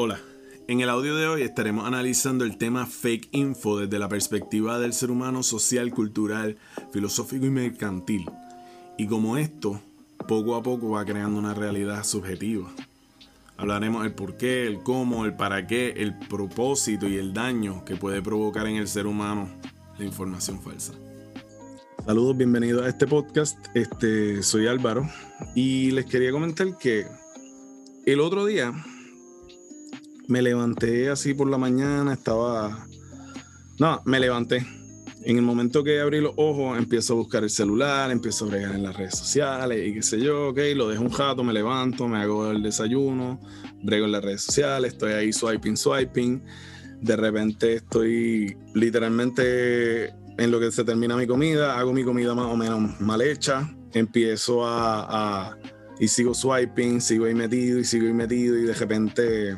Hola, en el audio de hoy estaremos analizando el tema fake info desde la perspectiva del ser humano social, cultural, filosófico y mercantil. Y como esto, poco a poco va creando una realidad subjetiva. Hablaremos el por qué, el cómo, el para qué, el propósito y el daño que puede provocar en el ser humano la información falsa. Saludos, bienvenidos a este podcast. Este, soy Álvaro y les quería comentar que el otro día me levanté así por la mañana, estaba... No, me levanté. En el momento que abrí los ojos, empiezo a buscar el celular, empiezo a bregar en las redes sociales y qué sé yo, ok, lo dejo un jato, me levanto, me hago el desayuno, brego en las redes sociales, estoy ahí swiping, swiping. De repente estoy literalmente en lo que se termina mi comida, hago mi comida más o menos mal hecha, empiezo a, a y sigo swiping, sigo ahí metido y sigo ahí metido y de repente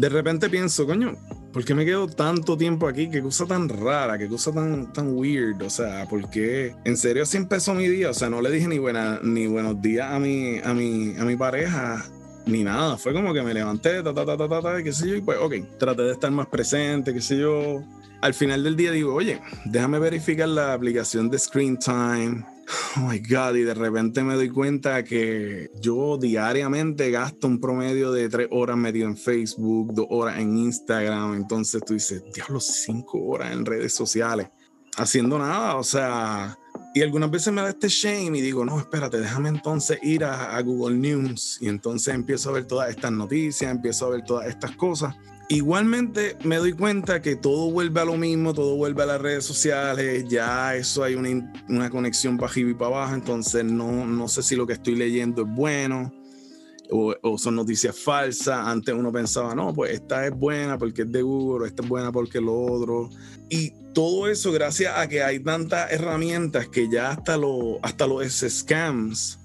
de repente pienso, coño, ¿por qué me quedo tanto tiempo aquí? Qué cosa tan rara, qué cosa tan, tan weird. O sea, ¿por qué? En serio así empezó mi día. O sea, no le dije ni, buena, ni buenos días a mi, a, mi, a mi pareja, ni nada. Fue como que me levanté, ta, ta, ta, ta, ta, ta, qué sé yo, y pues, ok, traté de estar más presente, qué sé yo. Al final del día digo, oye, déjame verificar la aplicación de Screen Time Oh my God, y de repente me doy cuenta que yo diariamente gasto un promedio de tres horas metido en Facebook, dos horas en Instagram. Entonces tú dices, diablo, cinco horas en redes sociales, haciendo nada. O sea, y algunas veces me da este shame y digo, no, espérate, déjame entonces ir a, a Google News. Y entonces empiezo a ver todas estas noticias, empiezo a ver todas estas cosas. Igualmente me doy cuenta que todo vuelve a lo mismo, todo vuelve a las redes sociales, ya eso hay una, una conexión para arriba y para abajo, entonces no, no sé si lo que estoy leyendo es bueno o, son noticias falsas. Antes uno pensaba, no, pues esta es buena porque es de Google, esta es buena porque lo otro. Y todo eso gracias a que hay tantas herramientas que ya hasta, lo, hasta los scams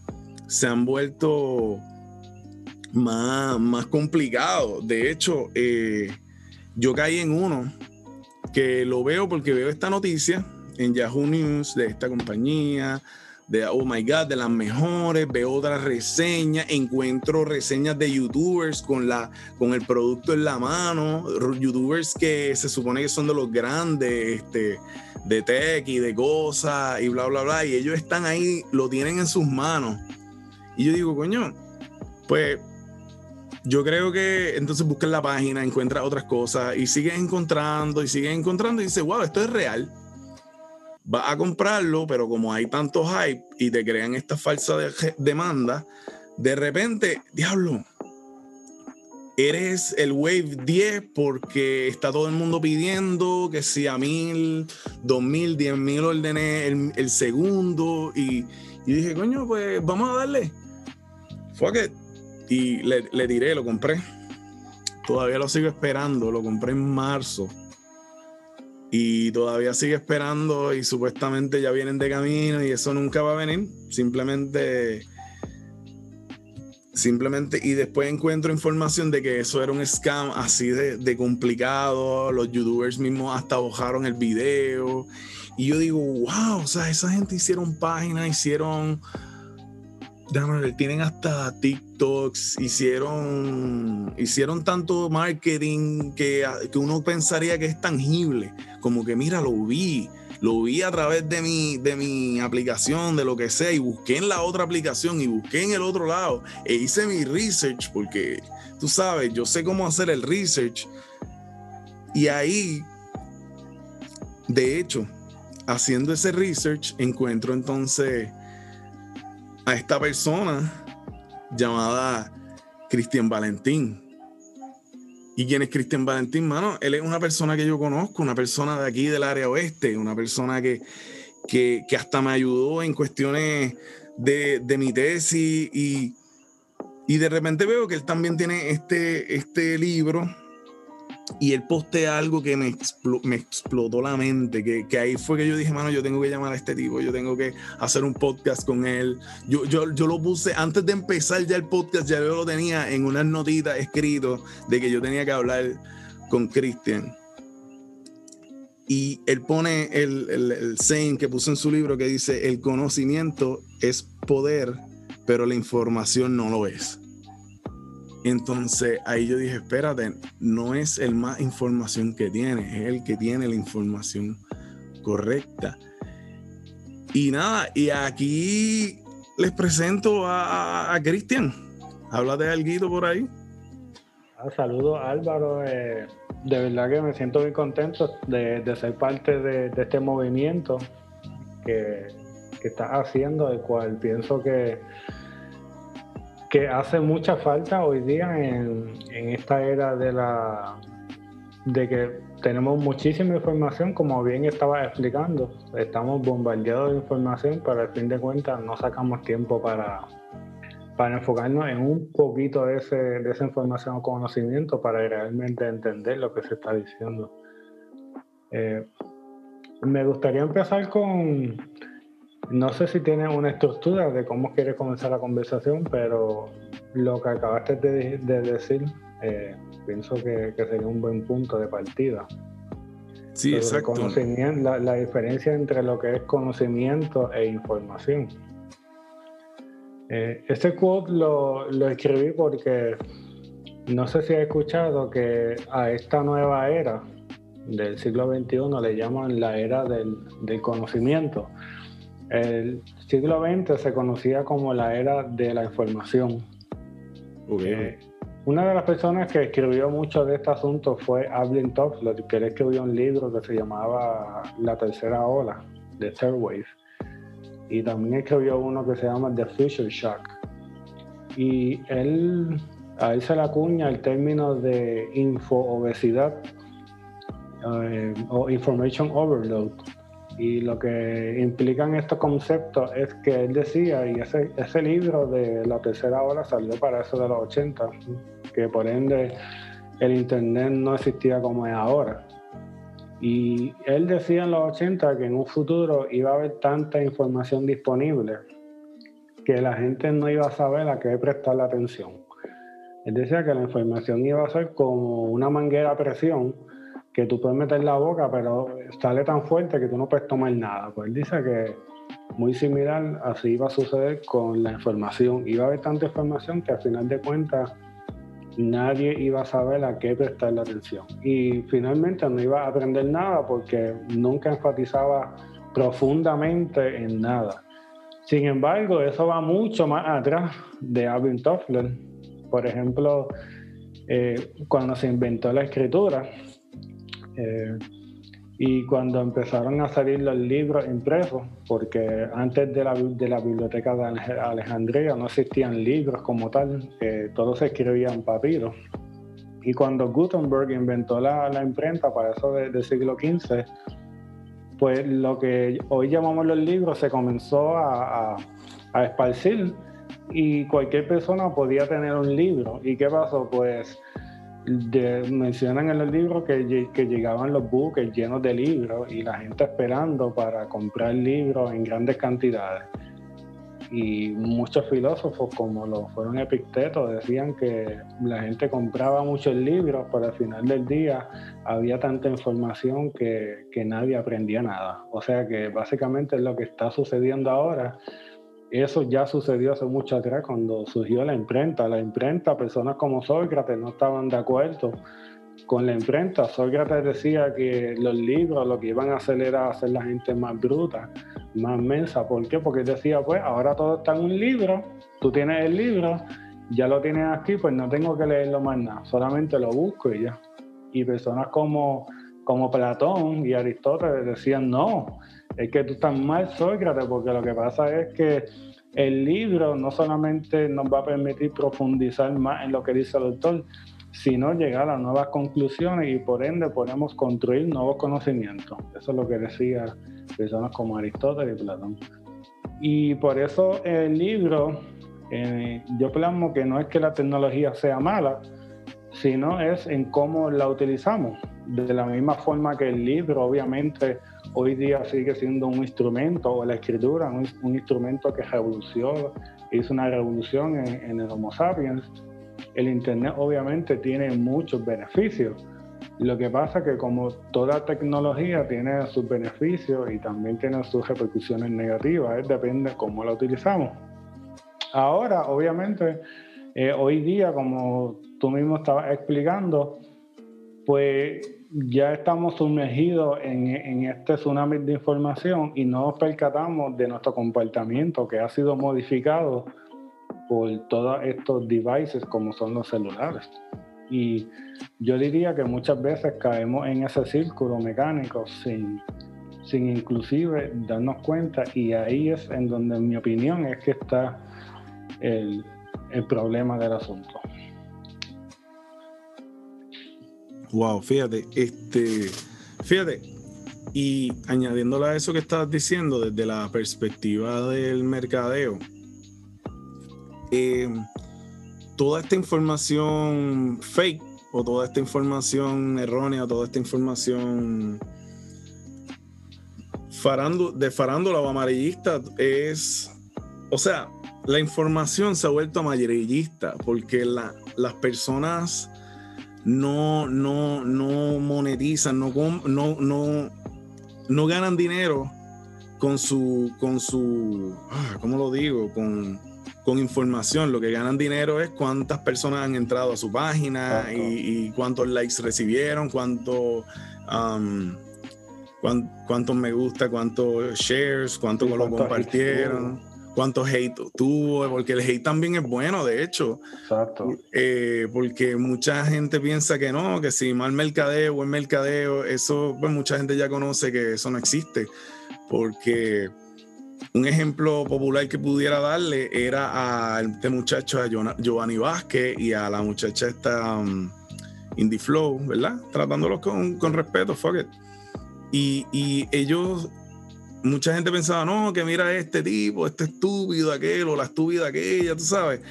se han vuelto más, más complicado. De hecho, eh, yo caí en uno que lo veo porque veo esta noticia en Yahoo News de esta compañía, de oh my god, de las mejores, veo otras reseñas, encuentro reseñas de youtubers con, la, con el producto en la mano, youtubers que se supone que son de los grandes, este, de tech y de cosas y bla, bla, bla, y ellos están ahí, lo tienen en sus manos. Y yo digo, coño, pues yo creo que entonces buscas la página, encuentras otras cosas y sigues encontrando y sigues encontrando y dices, wow, esto es real. Vas a comprarlo, pero como hay tanto hype y te crean esta falsa demanda, de repente, diablo, eres el Wave 10 porque está todo el mundo pidiendo que si a mil, dos mil, diez mil ordené el, segundo y, y, dije, coño, pues vamos a darle. Fuck it y le, le tiré, lo compré. Todavía lo sigo esperando, lo compré en marzo. Y todavía sigue esperando y supuestamente ya vienen de camino y eso nunca va a venir. Simplemente simplemente y después encuentro información de que eso era un scam así de, de, complicado, los youtubers mismos hasta bajaron el video y yo digo, wow, o sea, esa gente hicieron páginas, hicieron tienen hasta TikToks, hicieron, hicieron tanto marketing que, que, uno pensaría que es tangible, como que mira, lo vi, lo vi a través de mi, de mi aplicación, de lo que sea, y busqué en la otra aplicación y busqué en el otro lado, e hice mi research, porque tú sabes, yo sé cómo hacer el research, y ahí, de hecho, haciendo ese research, encuentro entonces a esta persona llamada Cristian Valentín. ¿Y quién es Cristian Valentín, mano? Él es una persona que yo conozco, una persona de aquí del área oeste, una persona que, que, que hasta me ayudó en cuestiones de, de mi tesis y, y, de repente veo que él también tiene este, este libro y él postea algo que me, me explotó la mente, que, que, ahí fue que yo dije, mano, yo tengo que llamar a este tipo, yo tengo que hacer un podcast con él. Yo, lo puse, antes de empezar ya el podcast, ya yo lo tenía en unas notitas escrito de que yo tenía que hablar con Cristian. Y él pone el, el, el saying que puso en su libro que dice, el conocimiento es poder, pero la información no lo es. Entonces ahí yo dije, espérate, no es el más información que tiene, es el que tiene la información correcta. Y nada, y aquí les presento a, Cristian. Háblate algo por ahí. Ah, saludos Álvaro. Eh, de verdad que me siento muy contento de, ser parte de, este movimiento que, que estás haciendo, el cual pienso que que hace mucha falta hoy día en, esta era de la de que tenemos muchísima información, como bien estaba explicando, estamos bombardeados de información, pero al fin de cuentas no sacamos tiempo para, para enfocarnos en un poquito de, ese, de esa información o conocimiento para realmente entender lo que se está diciendo. Eh, me gustaría empezar con, no sé si tiene una estructura de cómo quiere comenzar la conversación, pero lo que acabaste de, decir, eh, pienso que, sería un buen punto de partida. Sí, exacto. La, la, diferencia entre lo que es conocimiento e información. Eh, este quote lo, lo escribí porque no sé si has escuchado que a esta nueva era del siglo XXI le llaman la era del, del conocimiento el siglo XX se conocía como la era de la información. Eh, una de las personas que escribió mucho de este asunto fue Ablin Toffler, que él escribió un libro que se llamaba La tercera ola, de Third Wave. Y también escribió uno que se llama The Future Shock. Y él, a él se le acuña el término de info-obesidad eh, o information overload y lo que implican estos conceptos es que él decía, y ese, ese libro de la tercera ola salió para eso de los 80, que por ende el Internet no existía como es ahora. Y él decía en los 80 que en un futuro iba a haber tanta información disponible que la gente no iba a saber a qué prestarle atención. Él decía que la información iba a ser como una manguera a presión que tú puedes meter la boca, pero sale tan fuerte que tú no puedes tomar nada. Pues él dice que muy similar así iba a suceder con la información. Iba a haber tanta información que al final de cuentas nadie iba a saber a qué prestarle atención. Y finalmente no iba a aprender nada porque nunca enfatizaba profundamente en nada. Sin embargo, eso va mucho más atrás de Alvin Toffler. Por ejemplo, eh, cuando se inventó la escritura, eh, y cuando empezaron a salir los libros impresos, porque antes de la, de la biblioteca de Alejandría no existían libros como tal, eh, todo se escribía en papiro. Y cuando Gutenberg inventó la, la imprenta para eso del siglo XV, pues lo que hoy llamamos los libros se comenzó a, a, a esparcir y cualquier persona podía tener un libro. ¿Y qué pasó? Pues mencionan en el libro que, que, llegaban los buques llenos de libros y la gente esperando para comprar libros en grandes cantidades. Y muchos filósofos, como lo fueron Epicteto, decían que la gente compraba muchos libros, pero al final del día había tanta información que, que nadie aprendía nada. O sea que básicamente es lo que está sucediendo ahora eso ya sucedió hace mucho atrás cuando surgió la imprenta. La imprenta, personas como Sócrates no estaban de acuerdo con la imprenta. Sócrates decía que los libros lo que iban a hacer era hacer la gente más bruta, más mensa. ¿Por qué? Porque decía, pues ahora todo está en un libro, tú tienes el libro, ya lo tienes aquí, pues no tengo que leerlo más nada, solamente lo busco y ya. Y personas como, como Platón y Aristóteles decían, no, es que tú estás mal, Sócrates, porque lo que pasa es que el libro no solamente nos va a permitir profundizar más en lo que dice el autor, sino llegar a nuevas conclusiones y por ende podemos construir nuevos conocimientos. Eso es lo que decía personas como Aristóteles y Platón. Y por eso el libro, eh, yo plasmo que no es que la tecnología sea mala, sino es en cómo la utilizamos. De la misma forma que el libro, obviamente, hoy día sigue siendo un instrumento, o la escritura, un, instrumento que revolucionó, hizo una revolución en, el Homo sapiens. El Internet obviamente tiene muchos beneficios. Lo que pasa es que como toda tecnología tiene sus beneficios y también tiene sus repercusiones negativas, depende de cómo la utilizamos. Ahora, obviamente, Eh, hoy día, como tú mismo estabas explicando, pues ya estamos sumergidos en, este tsunami de información y no nos percatamos de nuestro comportamiento que ha sido modificado por todos estos devices como son los celulares. Y yo diría que muchas veces caemos en ese círculo mecánico sin, sin inclusive darnos cuenta y ahí es en donde en mi opinión es que está el, el problema del asunto. Wow, fíjate, este, fíjate, y añadiéndole a eso que estás diciendo desde la perspectiva del mercadeo, eh, toda esta información fake o toda esta información errónea, toda esta información de farándula o amarillista es, o sea, la información se ha vuelto amarillista porque las personas no, no, no monetizan, no, no, no, no ganan dinero con su, con su, ah, ¿cómo lo digo? Con, con información. Lo que ganan dinero es cuántas personas han entrado a su página y, cuántos likes recibieron, cuánto, um, cuántos me gusta, cuántos shares, cuánto lo compartieron cuánto hate tuvo, porque el hate también es bueno, de hecho. Exacto. Eh, porque mucha gente piensa que no, que si mal mercadeo, buen mercadeo, eso, pues mucha gente ya conoce que eso no existe. Porque un ejemplo popular que pudiera darle era a este muchacho, a Giovanni Vázquez y a la muchacha esta um, Indie Flow, ¿verdad? Tratándolos con, con respeto, fuck it. Y, y ellos mucha gente pensaba, no, que mira este tipo, este estúpido aquel o la estúpida aquella, tú sabes.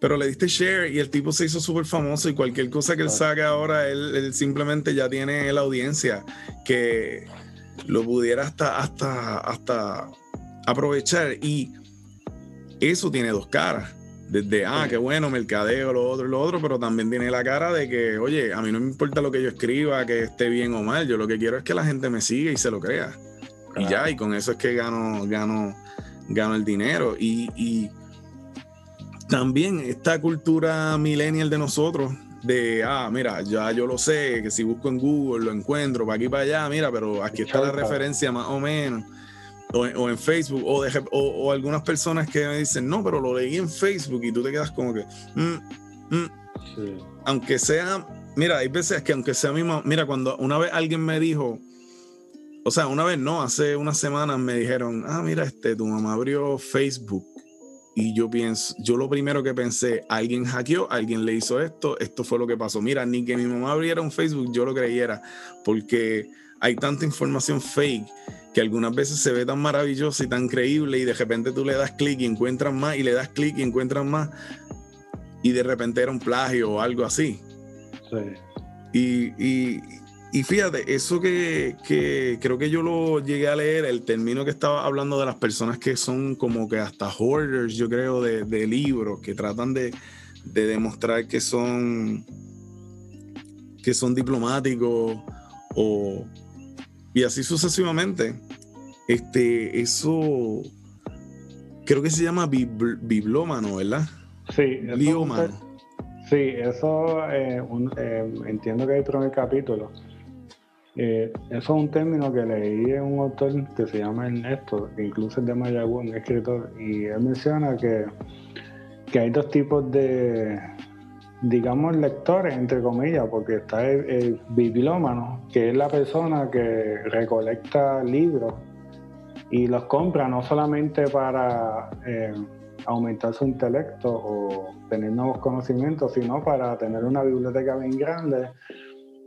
Pero le diste share y el tipo se hizo súper famoso y cualquier cosa que él saque ahora, él, simplemente ya tiene la audiencia que lo pudiera hasta, hasta, hasta aprovechar. Y eso tiene dos caras. Desde, ah, qué bueno, mercadeo, lo otro, lo otro, pero también tiene la cara de que, oye, a mí no me importa lo que yo escriba, que esté bien o mal, yo lo que quiero es que la gente me siga y se lo crea. Y ya, y con eso es que gano, gano, gano el dinero. Y, también esta cultura millennial de nosotros, de, ah, mira, ya yo lo sé, que si busco en Google lo encuentro, para aquí para allá, mira, pero aquí está la referencia más o menos. O, en Facebook, o, o, algunas personas que me dicen, no, pero lo leí en Facebook y tú te quedas como que, mm, mm". aunque sea, mira, hay veces que aunque sea mismo, mira, cuando una vez alguien me dijo, o sea, una vez no, hace unas semanas me dijeron, ah, mira, este, tu mamá abrió Facebook. Y yo pienso, yo lo primero que pensé, alguien hackeó, alguien le hizo esto, esto fue lo que pasó. Mira, ni que mi mamá abriera un Facebook, yo lo creyera, porque hay tanta información fake que algunas veces se ve tan maravillosa y tan creíble y de repente tú le das clic y encuentras más y le das clic y encuentras más y de repente era un plagio o algo así. Sí. y, y fíjate, eso que, creo que yo lo llegué a leer, el término que estaba hablando de las personas que son como que hasta hoarders, yo creo, de, libros, que tratan de, demostrar que son, que son diplomáticos o, y así sucesivamente. Este, eso creo que se llama biblómano, ¿verdad? Sí, biblómano. Sí, eso eh, eh, entiendo que hay el primer capítulo eh, eso es un término que leí en un autor que se llama Ernesto, incluso es de Mayagüez, un escritor, y él menciona que, que hay dos tipos de, digamos, lectores, entre comillas, porque está el, bibliómano, que es la persona que recolecta libros y los compra no solamente para eh, aumentar su intelecto o tener nuevos conocimientos, sino para tener una biblioteca bien grande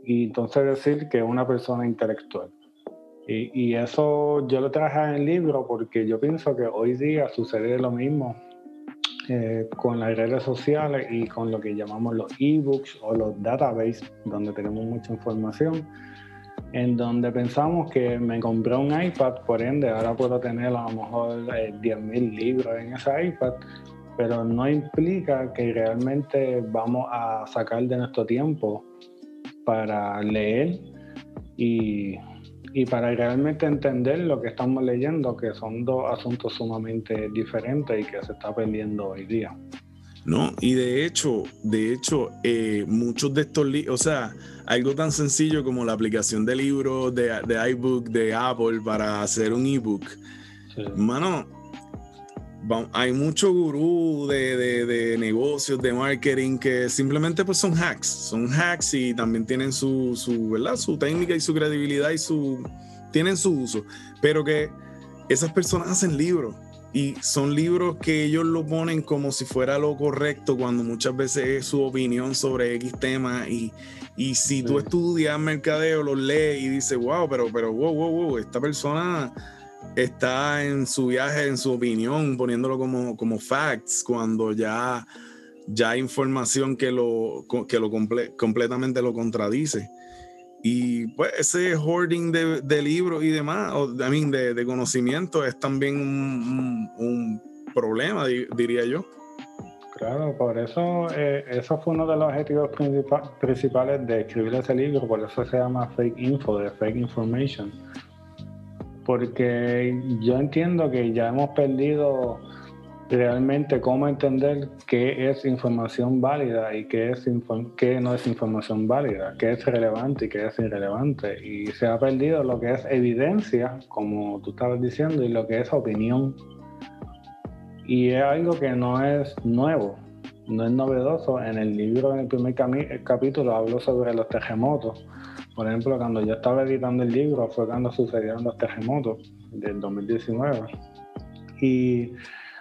y entonces decir que es una persona intelectual. Y, y, eso yo lo traje en el libro porque yo pienso que hoy día sucede lo mismo eh, con las redes sociales y con lo que llamamos los ebooks o los databases, donde tenemos mucha información, en donde pensamos que me compré un iPad, por ende ahora puedo tener a lo mejor 10.000 eh, libros en ese iPad, pero no implica que realmente vamos a sacar de nuestro tiempo para leer y, para realmente entender lo que estamos leyendo, que son dos asuntos sumamente diferentes y que se está perdiendo hoy día. No, y de hecho, de hecho, eh, muchos de estos libros, o sea, algo tan sencillo como la aplicación de libros de, de iBook de Apple para hacer un ebook. Mano, hay mucho gurú de, negocios, de marketing que simplemente pues son hacks, son hacks y también tienen su, su, ¿verdad? su técnica y su credibilidad y su, tienen su uso, pero que esas personas hacen libros y son libros que ellos lo ponen como si fuera lo correcto cuando muchas veces es su opinión sobre X tema y, y si tú estudias mercadeo, los lees y dices, wow, pero, pero, wow, wow, wow, esta persona está en su viaje, en su opinión, poniéndolo como, como facts, cuando ya, ya hay información que lo, que lo completamente lo contradice. Y pues ese hoarding de, libros y demás, o de, de, conocimiento, es también un, problema, diría yo. Claro, por eso eh, eso fue uno de los objetivos principales de escribir ese libro, por eso se llama Fake Info, de Fake Information porque yo entiendo que ya hemos perdido realmente cómo entender qué es información válida y qué, es qué no es información válida, qué es relevante y qué es irrelevante. Y se ha perdido lo que es evidencia, como tú estabas diciendo, y lo que es opinión. Y es algo que no es nuevo, no es novedoso. En el libro, en el primer capítulo, hablo sobre los terremotos por ejemplo, cuando yo estaba editando el libro fue cuando sucedieron los terremotos del 2019. Y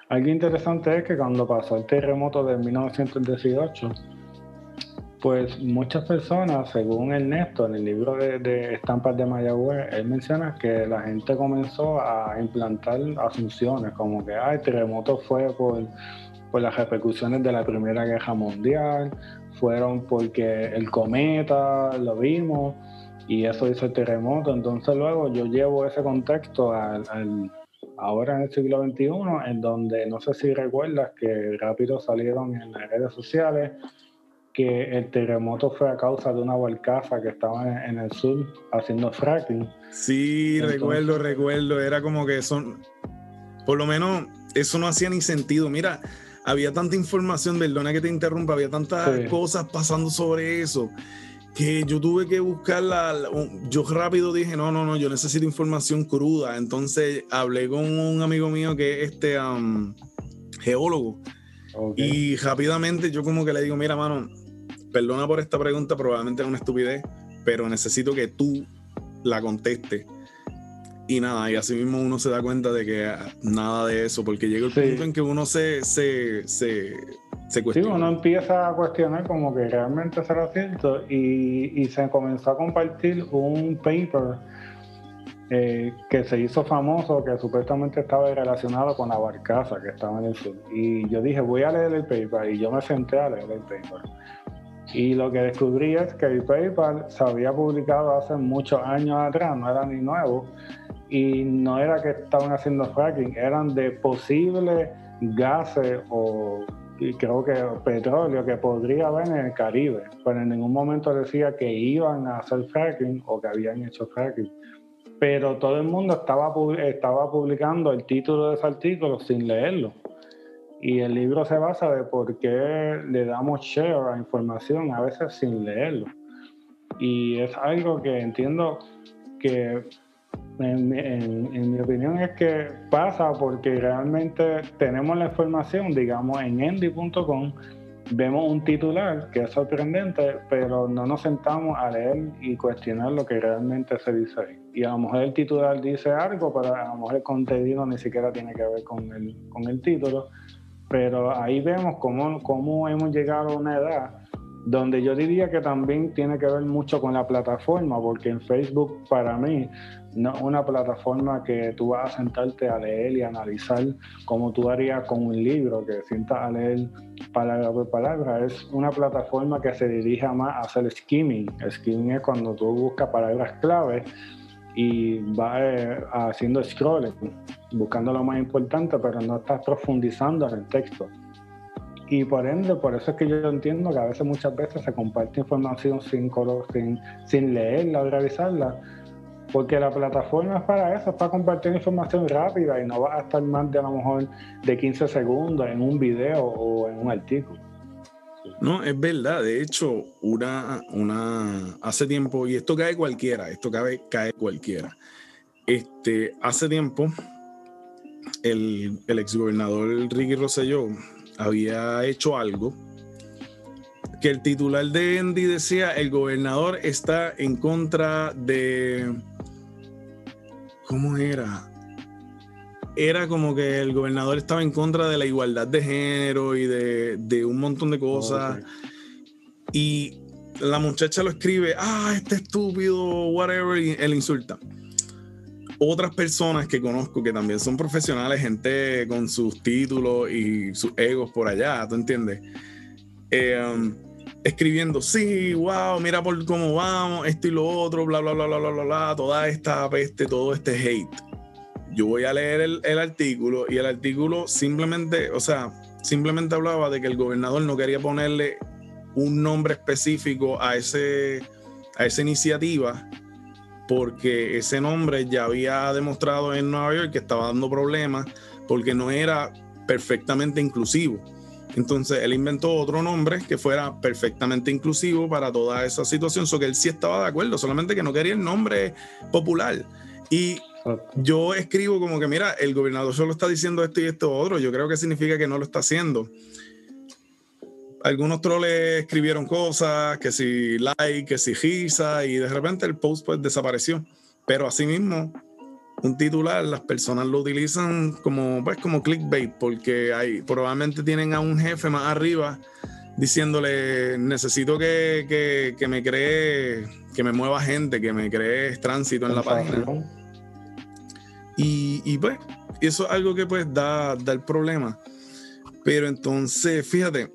algo interesante es que cuando pasó el terremoto de 1918, pues muchas personas, según Ernesto, en el libro de, Estampas de Mayagüez, él menciona que la gente comenzó a implantar asunciones, como que el terremoto fue por, por las repercusiones de la Primera Guerra Mundial, fueron porque el cometa lo vimos y eso hizo el terremoto. Entonces luego yo llevo ese contexto al, ahora en el siglo XXI, en donde no sé si recuerdas que rápido salieron en las redes sociales que el terremoto fue a causa de una barcaza que estaba en, el sur haciendo fracking. Sí, recuerdo, recuerdo. Era como que son, por lo menos eso no hacía ni sentido. Mira, había tanta información, perdona que te interrumpa, había tantas cosas pasando sobre eso que yo tuve que buscarla. Yo rápido dije, no, no, no, yo necesito información cruda. Entonces hablé con un amigo mío que es este geólogo. Y rápidamente yo como que le digo, mira, mano, perdona por esta pregunta, probablemente es una estupidez, pero necesito que tú la contestes. Y nada, y así mismo uno se da cuenta de que nada de eso, porque llega el punto en que uno se, se, se Sí, uno empieza a cuestionar como que realmente será cierto y, se comenzó a compartir un paper eh, que se hizo famoso que supuestamente estaba relacionado con la barcaza que estaba en el sur. Y yo dije, voy a leer el paper y yo me senté a leer el paper. Y lo que descubrí es que el paper se había publicado hace muchos años atrás, no era ni nuevo, y no era que estaban haciendo fracking, eran de posibles gases o y creo que petróleo que podría haber en el Caribe, pero en ningún momento decía que iban a hacer fracking o que habían hecho fracking. Pero todo el mundo estaba, estaba publicando el título de ese artículo sin leerlo. Y el libro se basa de por qué le damos share a información a veces sin leerlo. Y es algo que entiendo que en, mi opinión es que pasa porque realmente tenemos la información, digamos, en endy.com, vemos un titular que es sorprendente, pero no nos sentamos a leer y cuestionar lo que realmente se dice ahí. Y a lo mejor el titular dice algo, pero a lo mejor el contenido ni siquiera tiene que ver con el, con el título. Pero ahí vemos cómo, cómo hemos llegado a una edad donde yo diría que también tiene que ver mucho con la plataforma, porque en Facebook para mí no una plataforma que tú vas a sentarte a leer y analizar como tú harías con un libro, que sientas a leer palabra por palabra. Es una plataforma que se dirige más a hacer skimming. Skimming es cuando tú buscas palabras clave y vas eh, haciendo scrolling, buscando lo más importante, pero no estás profundizando en el texto. Y por ende, por eso es que yo entiendo que a veces, muchas veces se comparte información sin, sin, sin leerla o revisarla, porque la plataforma es para eso, es para compartir información rápida y no va a estar más de a lo mejor de 15 segundos en un video o en un artículo. No, es verdad. De hecho, una, una, hace tiempo, y esto cae cualquiera, esto cae, cae cualquiera. Este, hace tiempo, el, el exgobernador Ricky Rosselló había hecho algo que el titular de Endy decía, el gobernador está en contra de... ¿Cómo era? Era como que el gobernador estaba en contra de la igualdad de género y de, un montón de cosas. Y la muchacha lo escribe, ah, este estúpido, whatever, y él insulta. Otras personas que conozco que también son profesionales, gente con sus títulos y sus egos por allá, ¿tú entiendes? Eh, um, escribiendo, sí, wow, mira por cómo vamos, esto y lo otro, bla, bla, bla, bla, bla, bla, toda esta peste, todo este hate. Yo voy a leer el, el, artículo y el artículo simplemente, o sea, simplemente hablaba de que el gobernador no quería ponerle un nombre específico a, ese, a esa iniciativa porque ese nombre ya había demostrado en Nueva York que estaba dando problemas porque no era perfectamente inclusivo. Entonces él inventó otro nombre que fuera perfectamente inclusivo para toda esa situación, so que él sí estaba de acuerdo, solamente que no quería el nombre popular. Y yo escribo como que, mira, el gobernador solo está diciendo esto y esto otro, yo creo que significa que no lo está haciendo. Algunos troles escribieron cosas, que si like, que si risa, y de repente el post pues desapareció. Pero asimismo, un titular, las personas lo utilizan como, pues, como clickbait, porque hay, probablemente tienen a un jefe más arriba diciéndole, necesito que, me cree, que me mueva gente, que me cree tránsito en la página. Y, y, pues, eso es algo que pues da, da el problema. Pero entonces, fíjate,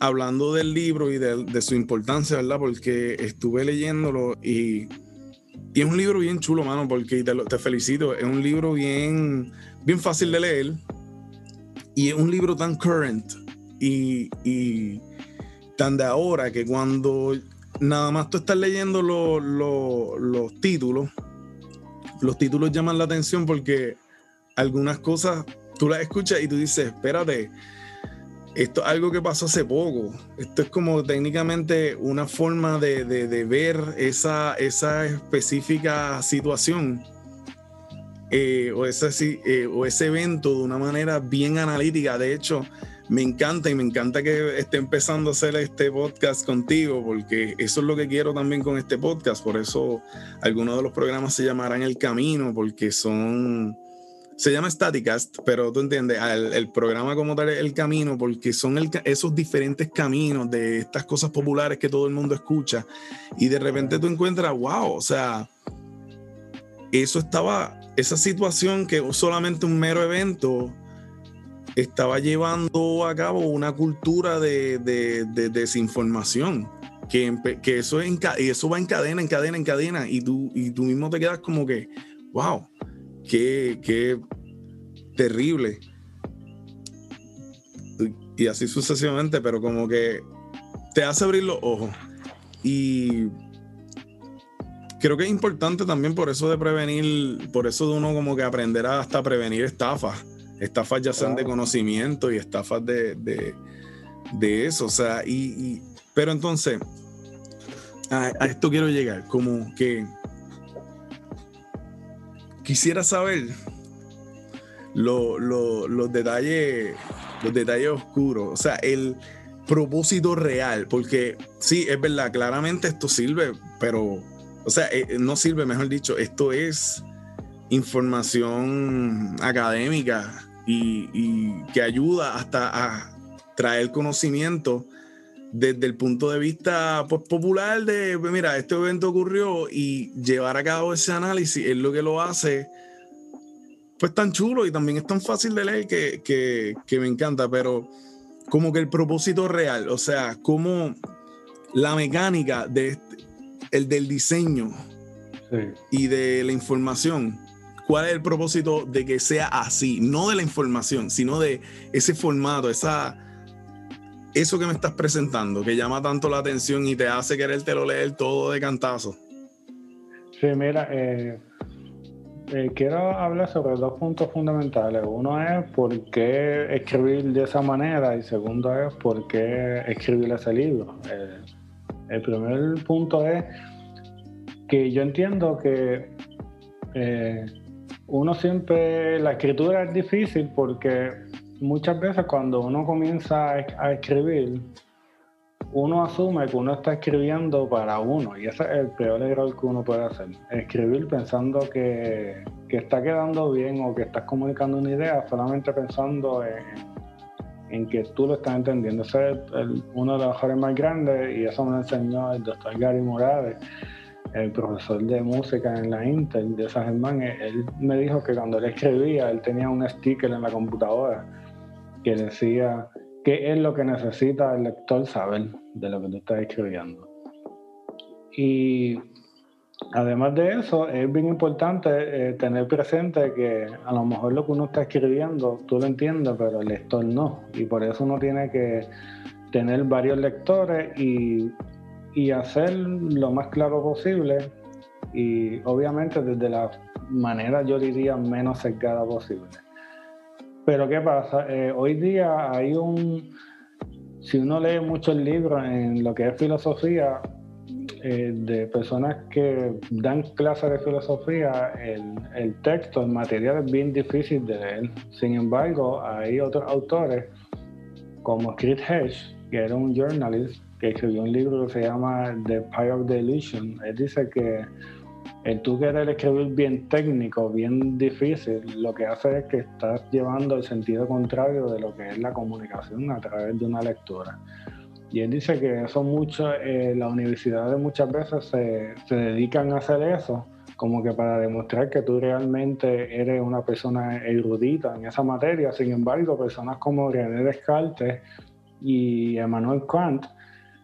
hablando del libro y de, de su importancia, ¿verdad? Porque estuve leyéndolo y y es un libro bien chulo, mano, porque te, felicito. Es un libro bien, bien fácil de leer. Y es un libro tan current y, y tan de ahora que cuando nada más tú estás leyendo los títulos, los títulos llaman la atención porque algunas cosas tú las escuchas y tú dices, espérate, esto es algo que pasó hace poco. Esto es como técnicamente una forma de, ver esa, esa, específica situación eh, o, ese, eh, o ese evento de una manera bien analítica. De hecho, me encanta y me encanta que esté empezando a hacer este podcast contigo, porque eso es lo que quiero también con este podcast. Por eso algunos de los programas se llamarán El Camino, porque son se llama Staticast, pero tú entiendes, el, programa como tal es el camino, porque son esos diferentes caminos de estas cosas populares que todo el mundo escucha, y de repente tú encuentras, wow, o sea, eso estaba, esa situación que solamente un mero evento estaba llevando a cabo una cultura de, desinformación. Que, que eso, en, eso va en cadena, en cadena, en cadena, y tú, y tú mismo te quedas como que, wow, qué, terrible. Y así sucesivamente, pero como que te hace abrir los ojos. Y creo que es importante también por eso de prevenir, por eso de uno como que aprender a hasta prevenir estafas. Estafas ya sean de conocimiento y estafas de, de, eso. O sea, y, pero entonces, a, esto quiero llegar, como que quisiera saber los detalles, los detalles oscuros, o sea, el propósito real, porque sí, es verdad, claramente esto sirve, pero, o sea, eh, no sirve, mejor dicho, esto es información académica y que ayuda hasta a traer conocimiento desde el punto de vista pues, popular de, mira, este evento ocurrió y llevar a cabo ese análisis es lo que lo hace pues tan chulo y también es tan fácil de leer que, me encanta, pero como que el propósito real, o sea, como la mecánica de este, el del diseño y de la información, cuál es el propósito de que sea así, no de la información, sino de ese formato, esa eso que me estás presentando, que llama tanto la atención y te hace quererte lo leer todo de cantazo. Sí, mira, eh, eh, quiero hablar sobre dos puntos fundamentales. Uno es por qué escribir de esa manera y segundo es por qué escribir ese libro. Eh, el primer punto es que yo entiendo que eh, uno siempre, la escritura es difícil porque muchas veces cuando uno comienza a escribir, uno asume que uno está escribiendo para uno y ese es el peor error que uno puede hacer. Escribir pensando que, está quedando bien o que estás comunicando una idea solamente pensando en, que tú lo estás entendiendo. Ese es uno de los errores más grandes y eso me lo enseñó el doctor Gary Morales, el profesor de música en la Intel de San Germán. Él me dijo que cuando él escribía, él tenía un sticker en la computadora que decía qué es lo que necesita el lector saber de lo que tú estás escribiendo. Y además de eso, es bien importante eh, tener presente que a lo mejor lo que uno está escribiendo tú lo entiendes, pero el lector no. Y por eso uno tiene que tener varios lectores y, y hacer lo más claro posible y obviamente desde la manera yo diría menos cercada posible. Pero ¿qué pasa? Eh, hoy día hay un, si uno lee muchos libros en lo que es filosofía, eh, de personas que dan clases de filosofía, el, el, texto, el material es bien difícil de leer. Sin embargo, hay otros autores, como Chris Hedge, que era un journalist, que escribió un libro que se llama The Power of the Illusion. Él dice que el tú querer escribir bien técnico, bien difícil, lo que hace es que estás llevando el sentido contrario de lo que es la comunicación a través de una lectura. Y él dice que eso mucho, eh, las universidades muchas veces se, se, dedican a hacer eso, como que para demostrar que tú realmente eres una persona erudita en esa materia. Sin embargo, personas como René Descartes y Emmanuel Kant,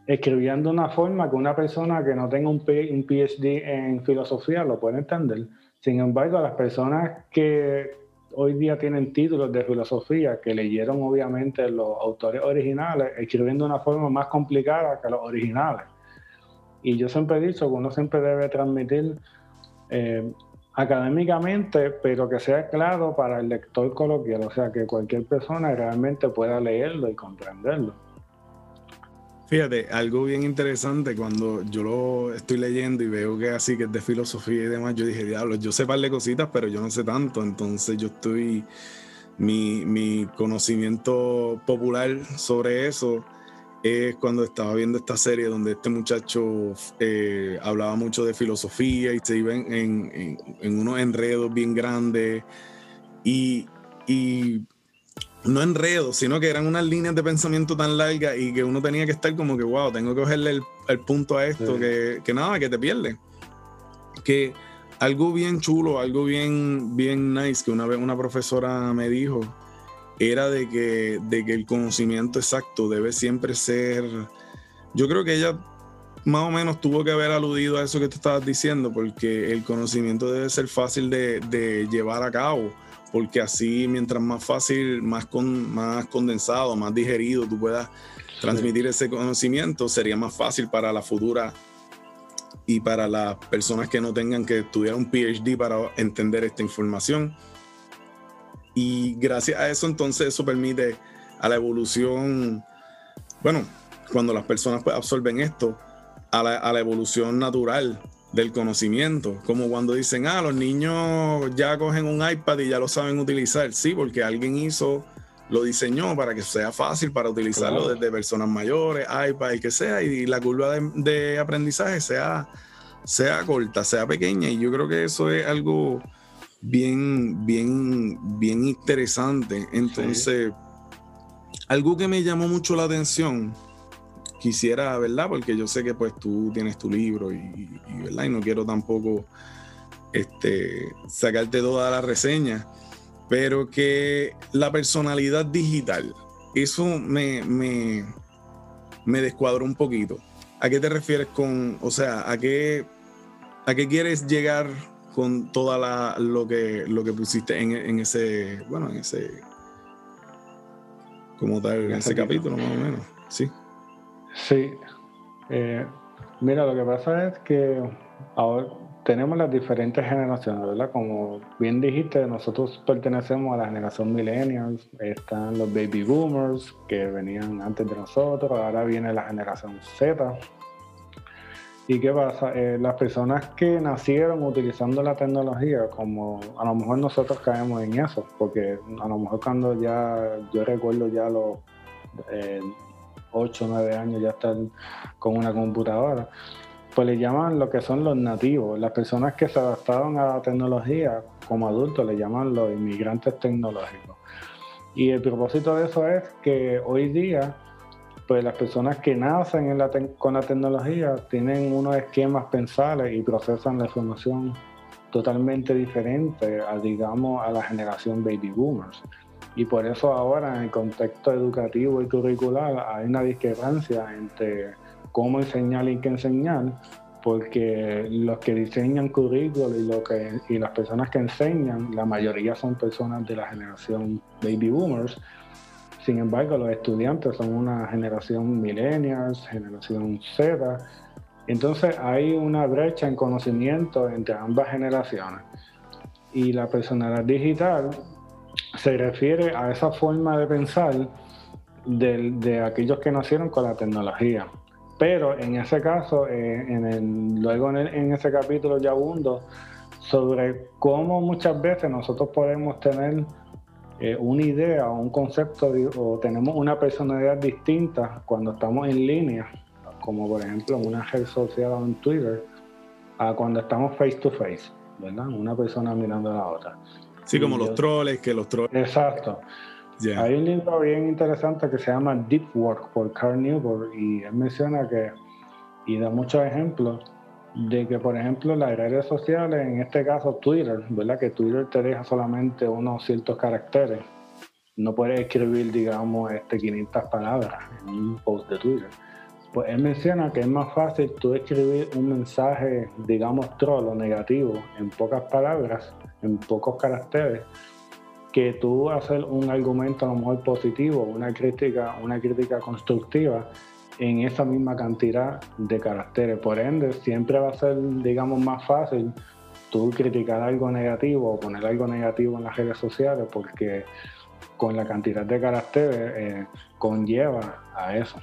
escribiendo una forma que una persona que no tenga un, un PhD en filosofía lo puede entender. Sin embargo, las personas que hoy día tienen títulos de filosofía, que leyeron obviamente los autores originales, escribiendo de una forma más complicada que los originales. Y yo siempre he dicho que uno siempre debe transmitir eh, académicamente, pero que sea claro para el lector coloquial, o sea, que cualquier persona realmente pueda leerlo y comprenderlo. Fíjate, algo bien interesante cuando yo lo estoy leyendo y veo que así que es de filosofía y demás, yo dije, diablo, yo sé par de cositas, pero yo no sé tanto, entonces yo estoy, mi, mi conocimiento popular sobre eso es cuando estaba viendo esta serie donde este muchacho eh, hablaba mucho de filosofía y se iba en, en, en unos enredos bien grandes y, y no enredos, sino que eran unas líneas de pensamiento tan largas y que uno tenía que estar como que, wow, tengo que cogerle el, punto a esto, que, nada, que te pierde. Que algo bien chulo, algo bien, bien nice, que una vez una profesora me dijo, era de que, de que el conocimiento exacto debe siempre ser. Yo creo que ella más o menos tuvo que haber aludido a eso que tú estabas diciendo, porque el conocimiento debe ser fácil de, de llevar a cabo porque así mientras más fácil, más, con, más condensado, más digerido tú puedas transmitir ese conocimiento, sería más fácil para la futura y para las personas que no tengan que estudiar un PhD para entender esta información. Y gracias a eso entonces eso permite a la evolución, bueno, cuando las personas pues, absorben esto, a la, a la evolución natural del conocimiento, como cuando dicen, ah, los niños ya cogen un iPad y ya lo saben utilizar, sí, porque alguien hizo, lo diseñó para que sea fácil para utilizarlo desde personas mayores, iPad y que sea, y la curva de, aprendizaje sea, sea corta, sea pequeña, y yo creo que eso es algo bien, bien, bien interesante. Entonces, algo que me llamó mucho la atención, quisiera, ¿verdad? Porque yo sé que pues tú tienes tu libro y, ¿verdad? Y no quiero tampoco este, sacarte toda la reseña, pero que la personalidad digital, eso me, me, me descuadró un poquito. ¿A qué te refieres con, o sea, a qué, a qué quieres llegar con toda la, lo que, lo que pusiste en, en ese, bueno, en ese, como tal, en ese capítulo más o menos, sí. Sí. Eh, mira, lo que pasa es que ahora tenemos las diferentes generaciones, ¿verdad? Como bien dijiste, nosotros pertenecemos a la generación millennials, están los baby boomers que venían antes de nosotros, ahora viene la generación Z. ¿Y qué pasa? Eh, las personas que nacieron utilizando la tecnología, como a lo mejor nosotros caemos en eso, porque a lo mejor cuando ya, yo recuerdo ya los eh, 8 o 9 años ya están con una computadora pues le llaman lo que son los nativos, las personas que se adaptaron a la tecnología como adultos, le llaman los inmigrantes tecnológicos. Y el propósito de eso es que hoy día, pues las personas que nacen con la tecnología tienen unos esquemas pensables y procesan la información totalmente diferente a, digamos, a la generación baby boomers. Y por eso ahora en el contexto educativo y curricular hay una discrepancia entre cómo enseñar y qué enseñar, porque los que diseñan currículos y, lo que, y las personas que enseñan, la mayoría son personas de la generación baby boomers. Sin embargo, los estudiantes son una generación millennials, generación Z. Entonces hay una brecha en conocimiento entre ambas generaciones. Y la personalidad digital se refiere a esa forma de pensar de, aquellos que nacieron con la tecnología. Pero en ese caso, eh, luego en, ese capítulo ya abundo sobre cómo muchas veces nosotros podemos tener eh, una idea o un concepto o tenemos una personalidad distinta cuando estamos en línea, como por ejemplo en una red social o en Twitter, a cuando estamos face to face, ¿verdad? Una persona mirando a la otra. Sí, como los troles, que los troles. Exacto. Hay un libro bien interesante que se llama Deep Work por Carl Newport y él menciona que, y da muchos ejemplos, de que, por ejemplo, las redes sociales, en este caso Twitter, ¿verdad? Que Twitter te deja solamente unos ciertos caracteres. No puedes escribir, digamos, este 500 palabras en un post de Twitter. Pues él menciona que es más fácil tú escribir un mensaje, digamos, troll o negativo en pocas palabras, en pocos caracteres, que tú hacer un argumento a lo mejor positivo, una crítica, una crítica constructiva en esa misma cantidad de caracteres. Por ende, siempre va a ser, digamos, más fácil tú criticar algo negativo o poner algo negativo en las redes sociales porque con la cantidad de caracteres eh, conlleva a eso.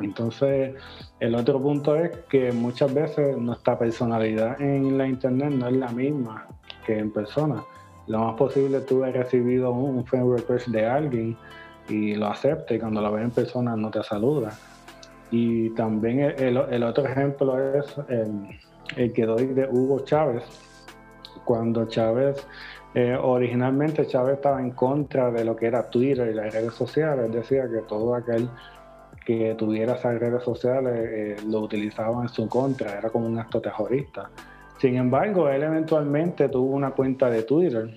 Entonces, el otro punto es que muchas veces nuestra personalidad en la internet no es la misma que en persona lo más posible tú has recibido un friend request de alguien y lo acepta y cuando lo ves en persona no te saluda. Y también el, otro ejemplo es el, que doy de Hugo Chávez. Cuando Chávez, eh, originalmente Chávez estaba en contra de lo que era Twitter y las redes sociales, decía que todo aquel que tuviera esas redes sociales eh, lo utilizaba en su contra, era como un acto terrorista. Sin embargo, él eventualmente tuvo una cuenta de Twitter.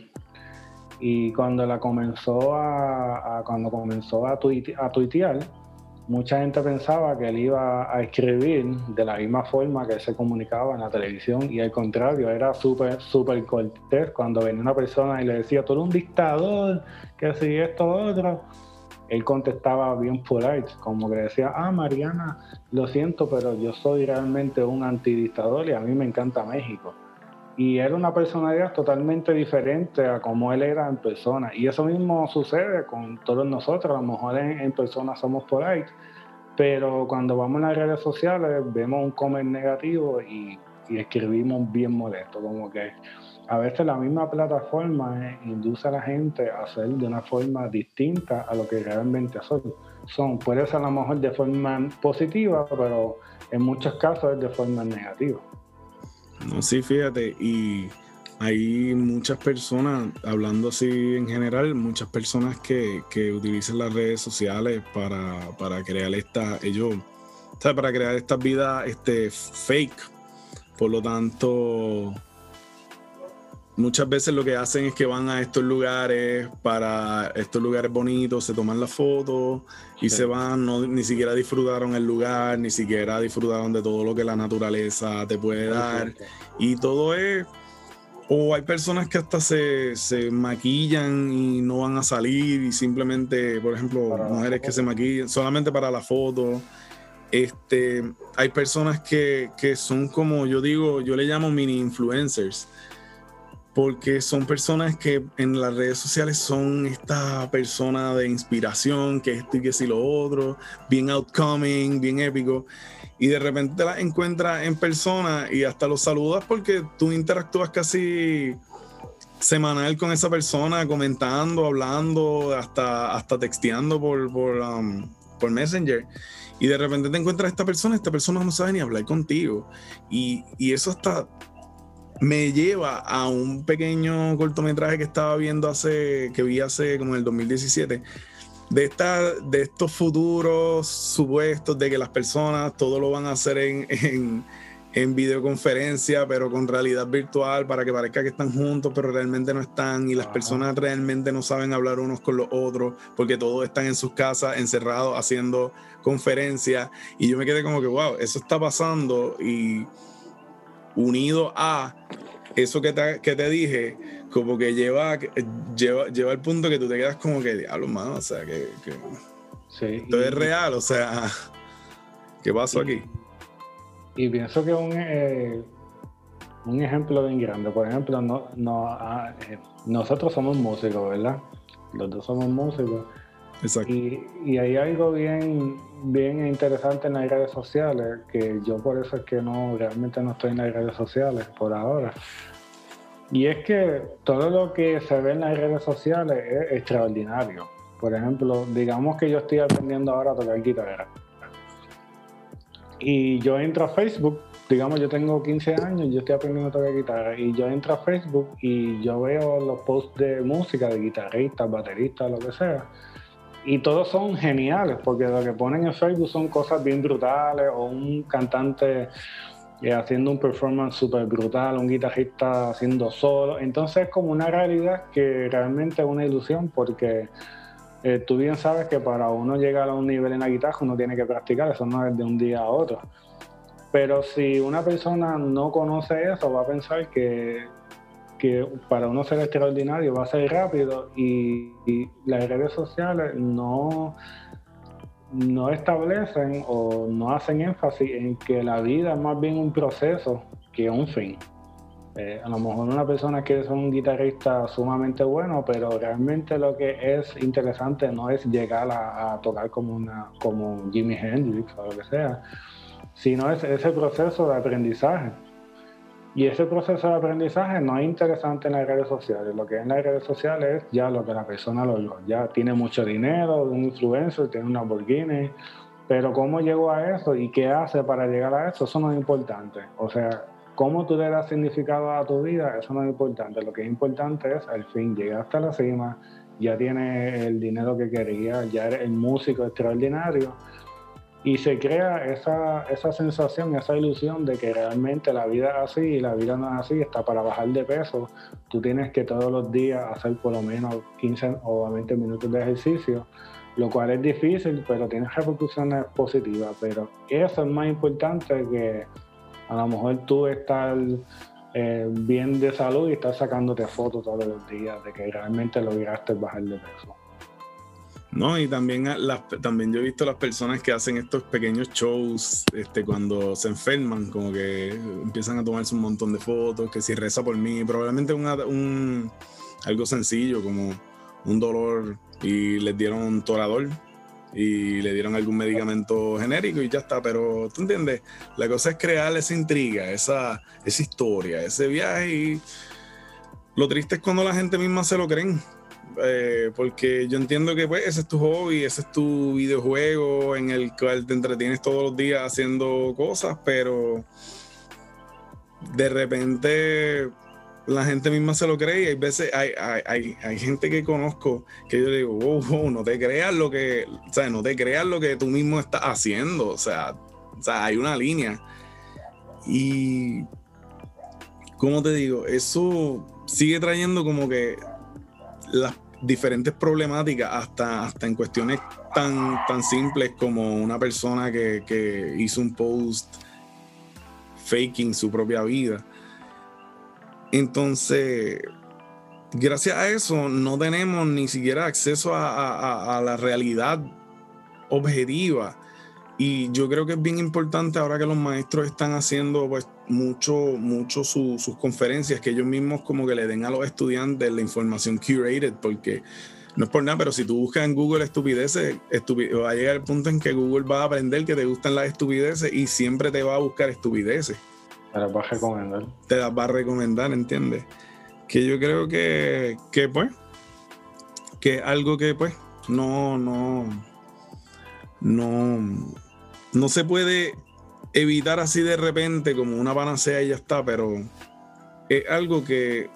Y cuando la comenzó a, cuando comenzó a, a tuitear, mucha gente pensaba que él iba a escribir de la misma forma que se comunicaba en la televisión. Y al contrario, era súper, súper cortés cuando venía una persona y le decía, tú eres un dictador, que si esto, otro él contestaba bien polite, como que decía, ah, Mariana, lo siento, pero yo soy realmente un antidictador y a mí me encanta México. Y era una personalidad totalmente diferente a como él era en persona. Y eso mismo sucede con todos nosotros. A lo mejor en, persona somos polite, pero cuando vamos a las redes sociales vemos un comment negativo y, y escribimos bien molesto, como que a veces la misma plataforma eh, induce a la gente a hacer de una forma distinta a lo que realmente son. son. Puede ser a lo mejor de forma positiva, pero en muchos casos es de forma negativa. No, sí, fíjate, y hay muchas personas, hablando así en general, muchas personas que, utilizan las redes sociales para, para crear esta, ellos, o sea, para crear estas vidas este, fake. Por lo tanto, muchas veces lo que hacen es que van a estos lugares para estos lugares bonitos, se toman la foto y se van, no, ni siquiera disfrutaron el lugar, ni siquiera disfrutaron de todo lo que la naturaleza te puede dar. Y todo es, o hay personas que hasta se, se maquillan y no van a salir y simplemente, por ejemplo, mujeres que se maquillan solamente para la foto. Este, hay personas que, que son como yo digo, yo le llamo mini influencers porque son personas que en las redes sociales son esta persona de inspiración, que esto y que si lo otro, bien outcoming, bien épico, y de repente te las encuentras en persona y hasta los saludas porque tú interactúas casi semanal con esa persona, comentando, hablando, hasta, hasta texteando por, por, um, por Messenger. Y de repente te encuentras esta persona, esta persona no sabe ni hablar contigo. Y, y eso está me lleva a un pequeño cortometraje que estaba viendo hace, que vi hace como en el 2017, de, esta, de estos futuros supuestos de que las personas todo lo van a hacer en, videoconferencia, pero con realidad virtual, para que parezca que están juntos, pero realmente no están, y las personas realmente no saben hablar unos con los otros, porque todos están en sus casas, encerrados, haciendo conferencias, y yo me quedé como que, wow, eso está pasando, y unido a eso que te, que te dije, como que lleva, lleva, lleva al punto que tú te quedas como que, diablo, mano, o sea, que, que sí, esto es real, o sea, ¿qué pasó aquí? Y pienso que un, eh, un ejemplo bien grande, por ejemplo, no, no, ah, eh, nosotros somos músicos, ¿verdad? Los dos somos músicos. Exacto. Y, y hay algo bien, bien interesante en las redes sociales, que yo por eso es que no realmente no estoy en las redes sociales por ahora. Y es que todo lo que se ve en las redes sociales es extraordinario. Por ejemplo, digamos que yo estoy aprendiendo ahora a tocar guitarra. Y yo entro a Facebook, digamos yo tengo 15 años, yo estoy aprendiendo a tocar guitarra. Y yo entro a Facebook y yo veo los posts de música de guitarristas, bateristas, lo que sea y todos son geniales, porque lo que ponen en Facebook son cosas bien brutales, o un cantante eh, haciendo un performance súper brutal, un guitarrista haciendo solo. Entonces es como una realidad que realmente es una ilusión, porque eh, tú bien sabes que para uno llegar a un nivel en la guitarra uno tiene que practicar, eso no es de un día a otro. Pero si una persona no conoce eso, va a pensar que que para uno ser extraordinario va a ser rápido y, las redes sociales no, no establecen o no hacen énfasis en que la vida es más bien un proceso que un fin. Eh, a lo mejor una persona quiere ser un guitarrista sumamente bueno, pero realmente lo que es interesante no es llegar a, tocar como, una, como Jimi Hendrix o lo que sea, sino es ese proceso de aprendizaje y ese proceso de aprendizaje no es interesante en las redes sociales. Lo que es en las redes sociales es ya lo que la persona lo Ya tiene mucho dinero, un influencer, tiene una Lamborghini. Pero cómo llegó a eso y qué hace para llegar a eso, eso no es importante. O sea, cómo tú le das significado a tu vida, eso no es importante. Lo que es importante es, al fin, llegar hasta la cima, ya tiene el dinero que quería, ya eres el músico extraordinario y se crea esa, esa sensación, esa ilusión de que realmente la vida es así y la vida no es así, está para bajar de peso. Tú tienes que todos los días hacer por lo menos 15 o 20 minutos de ejercicio, lo cual es difícil, pero tiene repercusiones positivas. Pero eso es más importante que a lo mejor tú estar eh, bien de salud y estar sacándote fotos todos los días de que realmente lograste bajar de peso. No, y también, las, también yo he visto las personas que hacen estos pequeños shows este, cuando se enferman, como que empiezan a tomarse un montón de fotos, que si reza por mí, probablemente un, algo sencillo como un dolor y les dieron un torador y le dieron algún medicamento genérico y ya está, pero tú entiendes, la cosa es crear esa intriga, esa, esa historia, ese viaje y lo triste es cuando la gente misma se lo creen eh, porque yo entiendo que pues, ese es tu hobby, ese es tu videojuego en el cual te entretienes todos los días haciendo cosas, pero de repente la gente misma se lo cree y hay veces hay, hay, hay, gente que conozco que yo digo, wow, no te creas lo que, o sea, no te creas lo que tú mismo estás haciendo, o sea, o sea hay una línea. Y, como te digo, eso sigue trayendo como que las diferentes problemáticas hasta, hasta en cuestiones tan, tan simples como una persona que, hizo un post faking su propia vida. Entonces, gracias a eso no tenemos ni siquiera acceso a, la realidad objetiva Y yo creo que es bien importante ahora que los maestros están haciendo pues mucho, mucho sus conferencias, que ellos mismos como que le den a los estudiantes la información curated, porque no es por nada, pero si tú buscas en Google estupideces, va a llegar el punto en que Google va a aprender que te gustan las estupideces y siempre te va a buscar estupideces. Te las va a recomendar. Te las va a recomendar, ¿entiendes? Que yo creo que, que pues, que algo que pues, no, no, no, no se puede evitar así de repente como una panacea y ya está, pero es algo que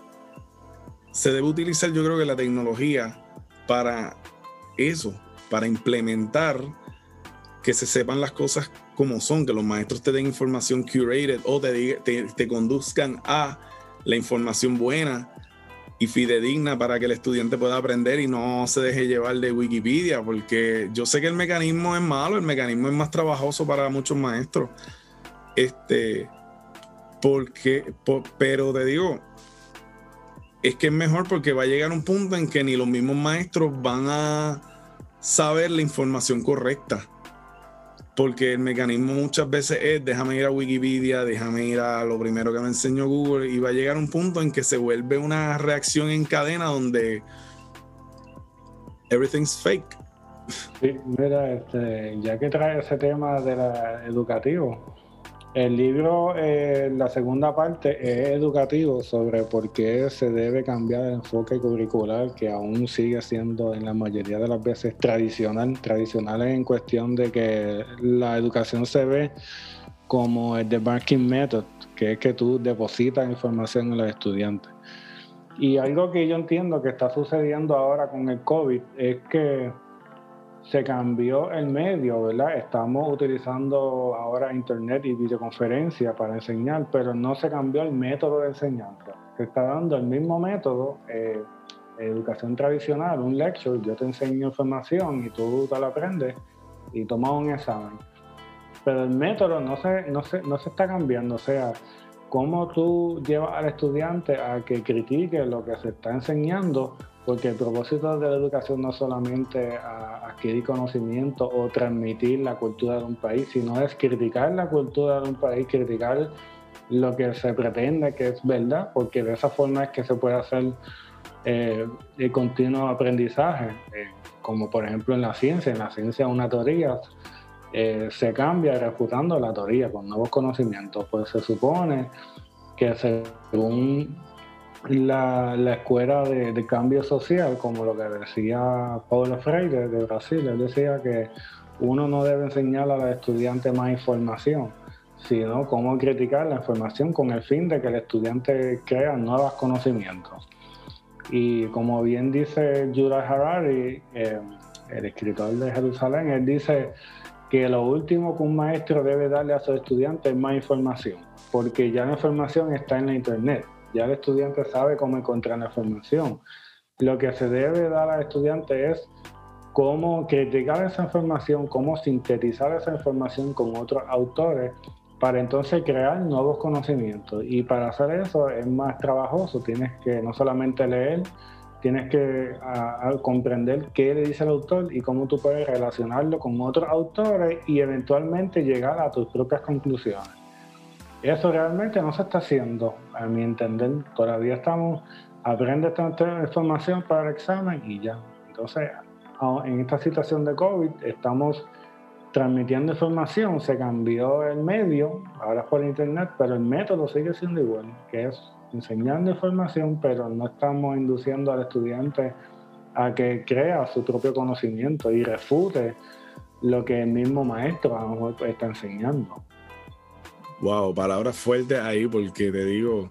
se debe utilizar yo creo que la tecnología para eso, para implementar que se sepan las cosas como son, que los maestros te den información curated o te, te, conduzcan a la información buena y fidedigna para que el estudiante pueda aprender y no se deje llevar de Wikipedia, porque yo sé que el mecanismo es malo, el mecanismo es más trabajoso para muchos maestros. Este, porque, pero te digo, es que es mejor porque va a llegar un punto en que ni los mismos maestros van a saber la información correcta. Porque el mecanismo muchas veces es déjame ir a Wikipedia, déjame ir a lo primero que me enseñó Google y va a llegar un punto en que se vuelve una reacción en cadena donde everything's fake. Sí, mira, este, ya que trae ese tema de la educativo, el libro, eh, la segunda parte, es educativo sobre por qué se debe cambiar el enfoque curricular, que aún sigue siendo en la mayoría de las veces tradicional, tradicional en cuestión de que la educación se ve como el debarking method, que es que tú depositas información en los estudiantes. Y algo que yo entiendo que está sucediendo ahora con el COVID es que se cambió el medio, ¿verdad? Estamos utilizando ahora internet y videoconferencia para enseñar, pero no se cambió el método de enseñanza. Se está dando el mismo método, eh, educación tradicional, un lecture, yo te enseño información y tú te la aprendes y tomas un examen. Pero el método no se, no se, no se está cambiando, o sea, cómo tú llevas al estudiante a que critique lo que se está enseñando porque el propósito de la educación no es solamente adquirir conocimiento o transmitir la cultura de un país, sino es criticar la cultura de un país, criticar lo que se pretende que es verdad, porque de esa forma es que se puede hacer eh, el continuo aprendizaje, eh, como por ejemplo en la ciencia, en la ciencia una teoría eh, se cambia refutando la teoría con nuevos conocimientos, pues se supone que según la, la escuela de, cambio social, como lo que decía Paulo Freire de Brasil, él decía que uno no debe enseñar a los estudiantes más información, sino cómo criticar la información con el fin de que el estudiante crea nuevos conocimientos. Y como bien dice Yuval Harari, eh, el escritor de Jerusalén, él dice que lo último que un maestro debe darle a sus estudiantes es más información, porque ya la información está en la internet ya el estudiante sabe cómo encontrar la información. Lo que se debe dar al estudiante es cómo criticar esa información, cómo sintetizar esa información con otros autores para entonces crear nuevos conocimientos. Y para hacer eso es más trabajoso, tienes que no solamente leer, tienes que comprender qué le dice el autor y cómo tú puedes relacionarlo con otros autores y eventualmente llegar a tus propias conclusiones. Eso realmente no se está haciendo, a mi entender. Todavía estamos, aprende esta información para el examen y ya. Entonces, en esta situación de COVID, estamos transmitiendo información, se cambió el medio, ahora es por internet, pero el método sigue siendo igual, que es enseñando información, pero no estamos induciendo al estudiante a que crea su propio conocimiento y refute lo que el mismo maestro a lo mejor está enseñando. Wow, palabras fuertes ahí porque te digo,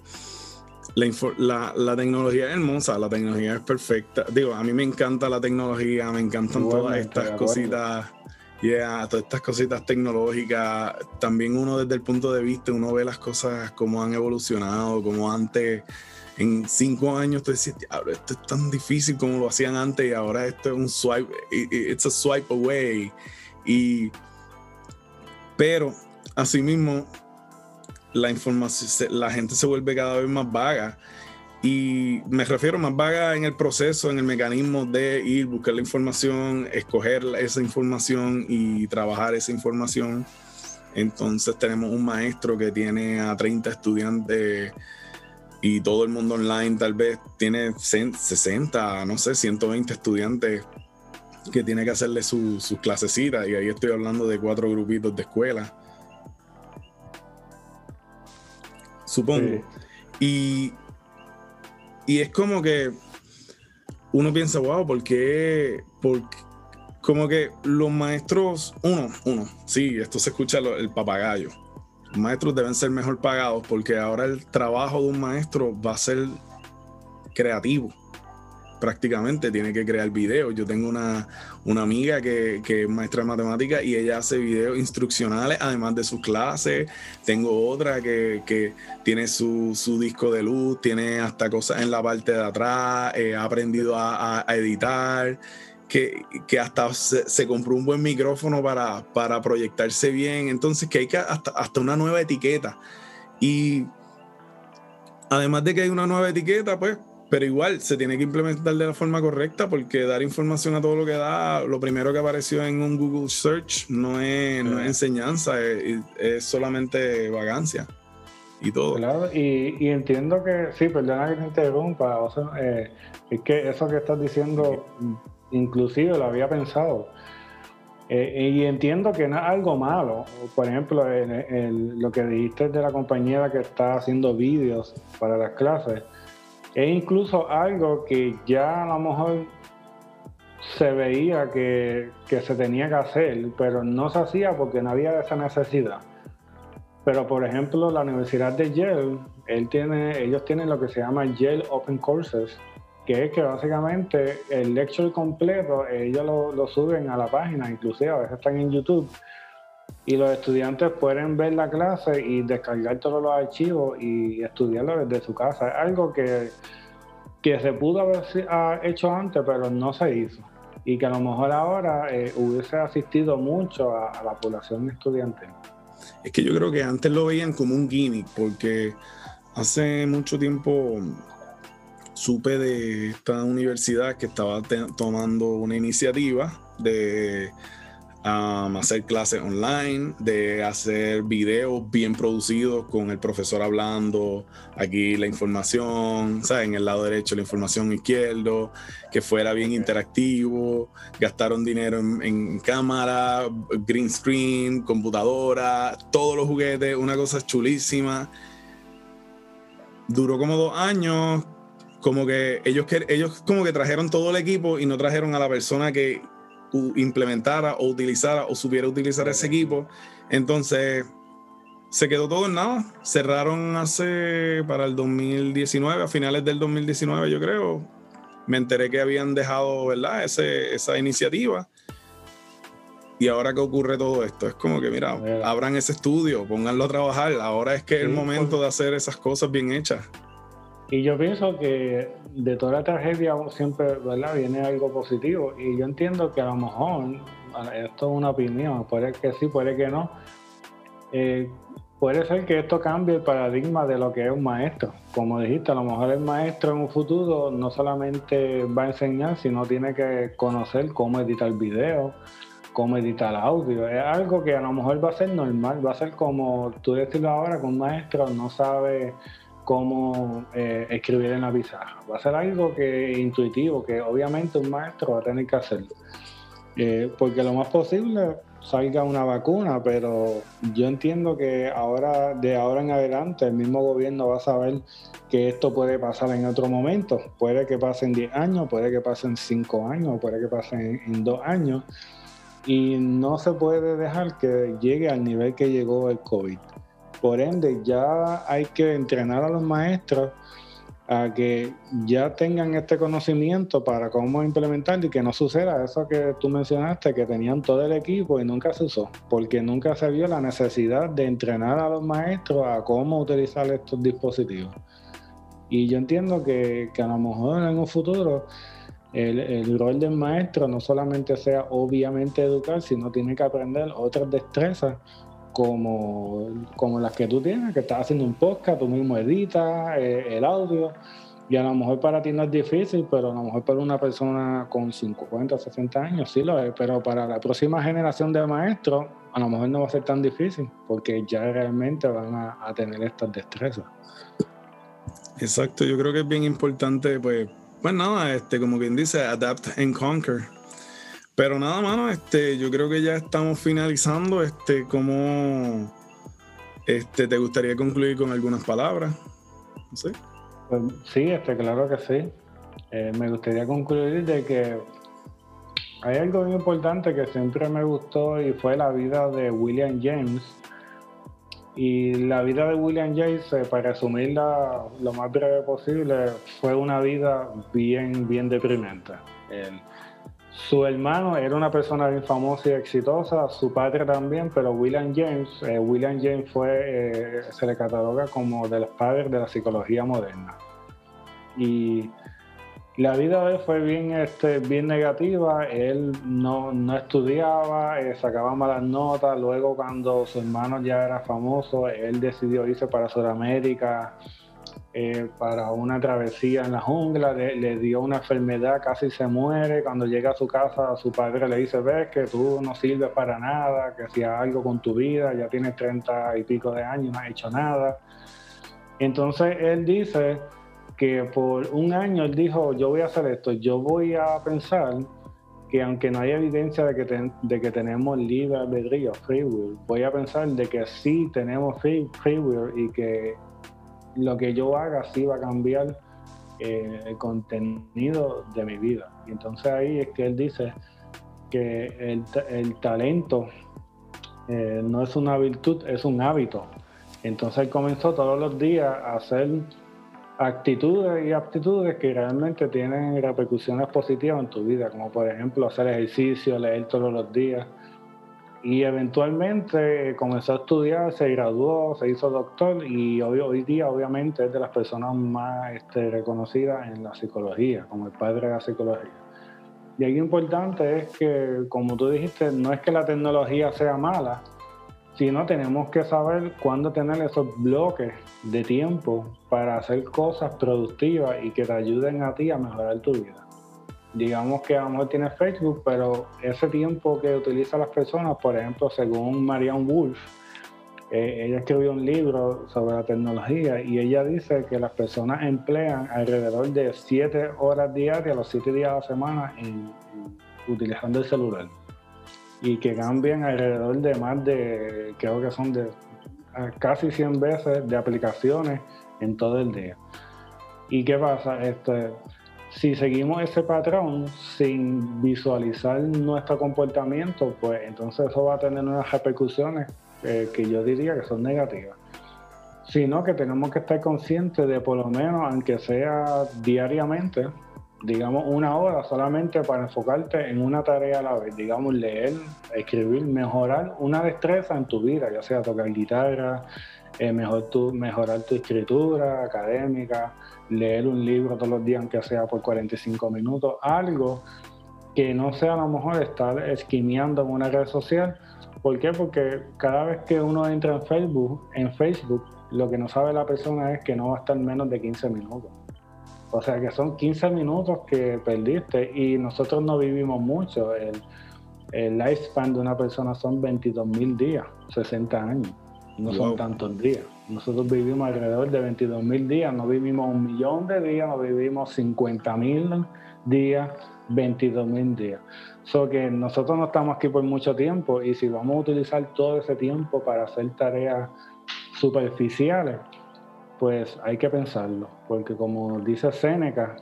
la, la, tecnología es hermosa, la tecnología es perfecta. Digo, a mí me encanta la tecnología, me encantan todas estas cositas, yeah, todas estas cositas tecnológicas. También uno desde el punto de vista, uno ve las cosas como han evolucionado, como antes, en cinco años tú decías, esto es tan difícil como lo hacían antes y ahora esto es un swipe, it's a swipe away. Y, pero, asimismo, la información, la gente se vuelve cada vez más vaga Y me refiero más vaga en el proceso, en el mecanismo de ir, buscar la información, escoger esa información y trabajar esa información. Entonces tenemos un maestro que tiene a 30 estudiantes y todo el mundo online tal vez tiene 60, no sé, 120 estudiantes que tiene que hacerle sus su clasecitas y ahí estoy hablando de cuatro grupitos de escuela. Supongo. Y, y es como que uno piensa, wow, ¿por qué? como que los maestros, uno, uno, sí, esto se escucha el papagayo los maestros deben ser mejor pagados porque ahora el trabajo de un maestro va a ser creativo. Prácticamente tiene que crear videos. Yo tengo una, amiga que, es maestra de matemáticas y ella hace videos instruccionales además de sus clases. Tengo otra que, tiene su, disco de luz, tiene hasta cosas en la parte de atrás, eh, ha aprendido a editar que, hasta se, compró un buen micrófono para, para proyectarse bien. Entonces, que hay que hasta, hasta una nueva etiqueta. Y además de que hay una nueva etiqueta, pues, pero igual se tiene que implementar de la forma correcta porque dar información a todo lo que da, lo primero que apareció en un Google Search no es, no es enseñanza, es, solamente vagancia y todo. Claro, y, y, entiendo que, sí, perdona que te interrumpa, eh, es que eso que estás diciendo inclusive lo había pensado. Eh, y entiendo que no es algo malo. Por ejemplo, lo que dijiste de la compañera que está haciendo vídeos para las clases, es incluso algo que ya a lo mejor se veía que, que, se tenía que hacer, pero no se hacía porque no había esa necesidad. Pero por ejemplo, la Universidad de Yale, ellos tienen lo que se llama Yale Open Courses, que es que básicamente el lecture completo ellos lo, suben a la página, inclusive a veces están en YouTube, y los estudiantes pueden ver la clase y descargar todos los archivos y estudiarlo desde su casa. Es algo que, que se pudo haber hecho antes, pero no se hizo. Y que a lo mejor ahora eh, hubiese asistido mucho a, la población estudiantil. Es que yo creo que antes lo veían como un gimmick, porque hace mucho tiempo supe de esta universidad que estaba tomando una iniciativa de um, hacer clases online, de hacer videos bien producidos con el profesor hablando, aquí la información, ¿sabes? en el lado derecho la información izquierdo, que fuera bien interactivo, gastaron dinero en, cámara, green screen, computadora, todos los juguetes, una cosa chulísima. Duró como dos años, como que ellos, ellos como que trajeron todo el equipo y no trajeron a la persona que implementara o utilizara o supiera utilizar ese equipo. Entonces, se quedó todo en nada. Cerraron hace para el 2019, a finales del 2019 yo creo. Me enteré que habían dejado, ¿verdad? Ese, esa iniciativa. Y ahora que ocurre todo esto, es como que, mira, abran ese estudio, pónganlo a trabajar. Ahora es que es el momento de hacer esas cosas bien hechas. Y yo pienso que de toda la tragedia siempre ¿verdad? viene algo positivo. Y yo entiendo que a lo mejor, esto es una opinión, puede que sí, puede que no. Eh, puede ser que esto cambie el paradigma de lo que es un maestro. Como dijiste, a lo mejor el maestro en un futuro no solamente va a enseñar, sino tiene que conocer cómo editar video, cómo editar audio. Es algo que a lo mejor va a ser normal, va a ser como tú decirlo ahora, que un maestro no sabe cómo eh, escribir en la pizarra. Va a ser algo que intuitivo, que obviamente un maestro va a tener que hacerlo. Eh, porque lo más posible salga una vacuna, pero yo entiendo que ahora, de ahora en adelante, el mismo gobierno va a saber que esto puede pasar en otro momento. Puede que pase en 10 años, puede que pase en 5 años, puede que pase en, en 2 años. Y no se puede dejar que llegue al nivel que llegó el COVID. Por ende, ya hay que entrenar a los maestros a que ya tengan este conocimiento para cómo implementarlo y que no suceda eso que tú mencionaste, que tenían todo el equipo y nunca se usó, porque nunca se vio la necesidad de entrenar a los maestros a cómo utilizar estos dispositivos. Y yo entiendo que, a lo mejor en un futuro el, el, rol del maestro no solamente sea obviamente educar, sino tiene que aprender otras destrezas como, como las que tú tienes, que estás haciendo un podcast, tú mismo editas eh, el audio Y a lo mejor para ti no es difícil, pero a lo mejor para una persona con 50, 60 años sí lo es. Pero para la próxima generación de maestros, a lo mejor no va a ser tan difícil, porque ya realmente van a, tener estas destrezas. Exacto, yo creo que es bien importante, pues, pues nada, este, como quien dice, adapt and conquer. Pero nada, mano, este, yo creo que ya estamos finalizando. Este, ¿cómo este, te gustaría concluir con algunas palabras? No. Pues, sí, este, claro que sí. Eh, me gustaría concluir de que hay algo muy importante que siempre me gustó y fue la vida de William James. Y la vida de William James, eh, para resumirla lo más breve posible, fue una vida bien, bien deprimente. Su hermano era una persona bien famosa y exitosa, su padre también, pero William James, eh, William James fue, se le cataloga como de los padres de la psicología moderna. Y la vida de él fue bien, este, bien negativa, él no, estudiaba, eh, sacaba malas notas, luego cuando su hermano ya era famoso, él decidió irse para Sudamérica, eh, para una travesía en la jungla, le, dio una enfermedad, casi se muere, cuando llega a su casa su padre le dice, ves que tú no sirves para nada, que hacía algo con tu vida, ya tienes treinta y pico de años, no has hecho nada. Entonces él dice, que por un año él dijo, yo voy a hacer esto, yo voy a pensar que aunque no haya evidencia de que, de que tenemos libre albedrío, free will, voy a pensar de que sí tenemos free, will y que lo que yo haga sí va a cambiar eh, el contenido de mi vida. Y entonces ahí es que él dice que el, talento eh, no es una virtud, es un hábito. Entonces él comenzó todos los días a hacer actitudes y aptitudes que realmente tienen repercusiones positivas en tu vida, como por ejemplo hacer ejercicio, leer todos los días. Y eventualmente comenzó a estudiar, se graduó, se hizo doctor y hoy, hoy día obviamente es de las personas más este, reconocidas en la psicología, como el padre de la psicología. Y algo importante es que, como tú dijiste, no es que la tecnología sea mala, sino tenemos que saber cuándo tener esos bloques de tiempo para hacer cosas productivas y que te ayuden a ti a mejorar tu vida. Digamos que a tienes Facebook, pero ese tiempo que utilizan las personas, por ejemplo, según Marianne Wolf, eh, ella escribió un libro sobre la tecnología y ella dice que las personas emplean alrededor de 7 horas diarias, los 7 días a la semana, en, utilizando el celular y que cambian alrededor de más de, creo que son de casi 100 veces de aplicaciones en todo el día. ¿Y qué pasa? Este, si seguimos ese patrón sin visualizar nuestro comportamiento, pues entonces eso va a tener unas repercusiones eh, que yo diría que son negativas. Sino que tenemos que estar conscientes de por lo menos, aunque sea diariamente, digamos, una hora solamente para enfocarte en una tarea a la vez, digamos, leer, escribir, mejorar una destreza en tu vida, ya sea tocar guitarra, eh, mejor tu, mejorar tu escritura académica, leer un libro todos los días, aunque sea por 45 minutos, algo que no sea a lo mejor estar esquineando en una red social. ¿Por qué? Porque cada vez que uno entra en Facebook, en Facebook, lo que no sabe la persona es que no va a estar menos de 15 minutos. O sea que son 15 minutos que perdiste y nosotros no vivimos mucho. El, el lifespan de una persona son 22 mil días, 60 años. No son tantos días. Nosotros vivimos alrededor de 22 mil días, no vivimos un millón de días, no vivimos 50 mil días, 22 mil días. So que nosotros no estamos aquí por mucho tiempo y si vamos a utilizar todo ese tiempo para hacer tareas superficiales, pues hay que pensarlo, porque como dice Séneca,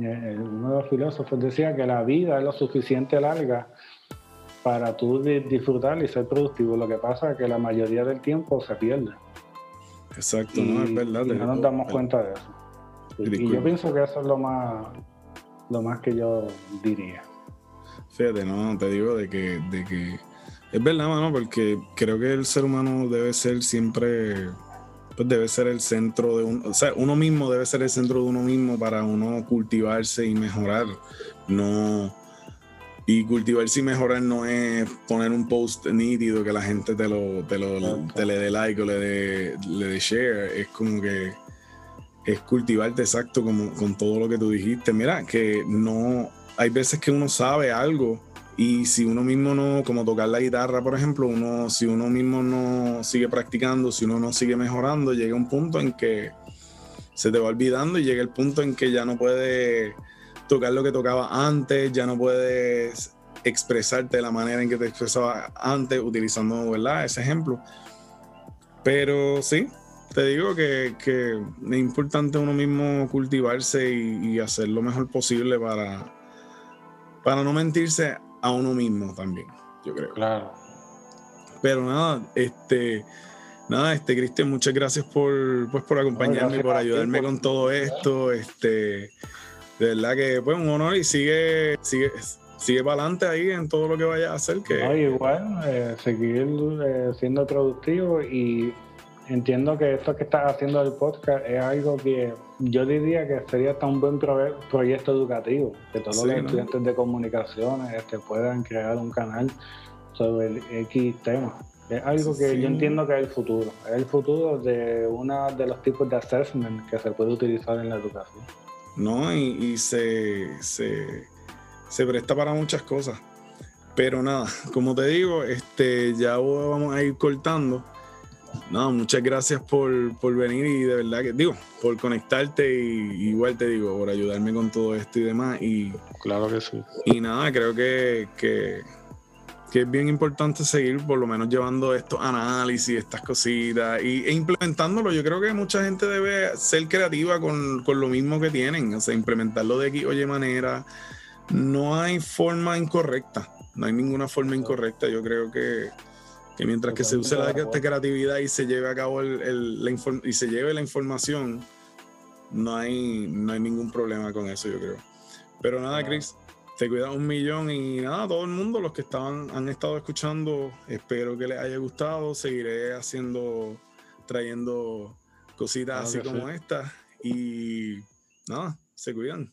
eh, uno de los filósofos decía que la vida es lo suficiente larga para tú disfrutar y ser productivo. Lo que pasa es que la mayoría del tiempo se pierde. Exacto, no es verdad. no nos damos cuenta de eso. Y, yo pienso que eso es lo más, lo más que yo diría. Fíjate, no, te digo de que, de que es verdad, mano, porque creo que el ser humano debe ser siempre pues debe ser el centro de un, o sea, uno mismo debe ser el centro de uno mismo para uno cultivarse y mejorar. No, y cultivarse y mejorar no es poner un post nítido que la gente te lo, te lo le dé like o le dé, le dé share. Es como que es cultivarte exacto como con todo lo que tú dijiste. Mira, que no, hay veces que uno sabe algo y si uno mismo no, como tocar la guitarra, por ejemplo, uno, si uno mismo no sigue practicando, si uno no sigue mejorando, llega un punto en que se te va olvidando y llega el punto en que ya no puedes tocar lo que tocaba antes, ya no puedes expresarte de la manera en que te expresaba antes, utilizando ¿verdad? ese ejemplo. Pero sí, te digo que, es importante uno mismo cultivarse y, hacer lo mejor posible para, para no mentirse a uno mismo también, yo creo. Claro. Pero nada, este, nada, este, Cristian, muchas gracias por, pues, por acompañarme, y por ayudarme con todo esto. Este, de verdad que, pues, un honor y sigue, sigue, sigue para adelante ahí en todo lo que vaya a hacer. Que... igual, eh, seguir eh, siendo productivo y entiendo que esto que estás haciendo del podcast es algo que yo diría que sería hasta un buen proyecto educativo, que todos los estudiantes de comunicaciones este, puedan crear un canal sobre el X tema. Es algo que yo entiendo que es el futuro, es el futuro de uno de los tipos de assessment que se puede utilizar en la educación. No, y, se, se, se presta para muchas cosas. Pero nada, como te digo, este, ya vamos a ir cortando. No, muchas gracias por, venir y de verdad que, digo, por conectarte y igual te digo, por ayudarme con todo esto y demás. Y, claro que sí. Y nada, creo que, que, es bien importante seguir por lo menos llevando estos análisis, estas cositas y, e implementándolo. Yo creo que mucha gente debe ser creativa con, con lo mismo que tienen, o sea, implementarlo de aquí, oye, manera. No hay forma incorrecta, no hay ninguna forma incorrecta. Yo creo que que mientras que se use la creatividad y se lleve a cabo el, la y se lleve la información, no hay, no hay ningún problema con eso, yo creo. Pero nada, Chris, te cuidas un millón y nada, todo el mundo, los que estaban, han estado escuchando, espero que les haya gustado. Seguiré haciendo, trayendo cositas así como esta. Y nada, se cuidan.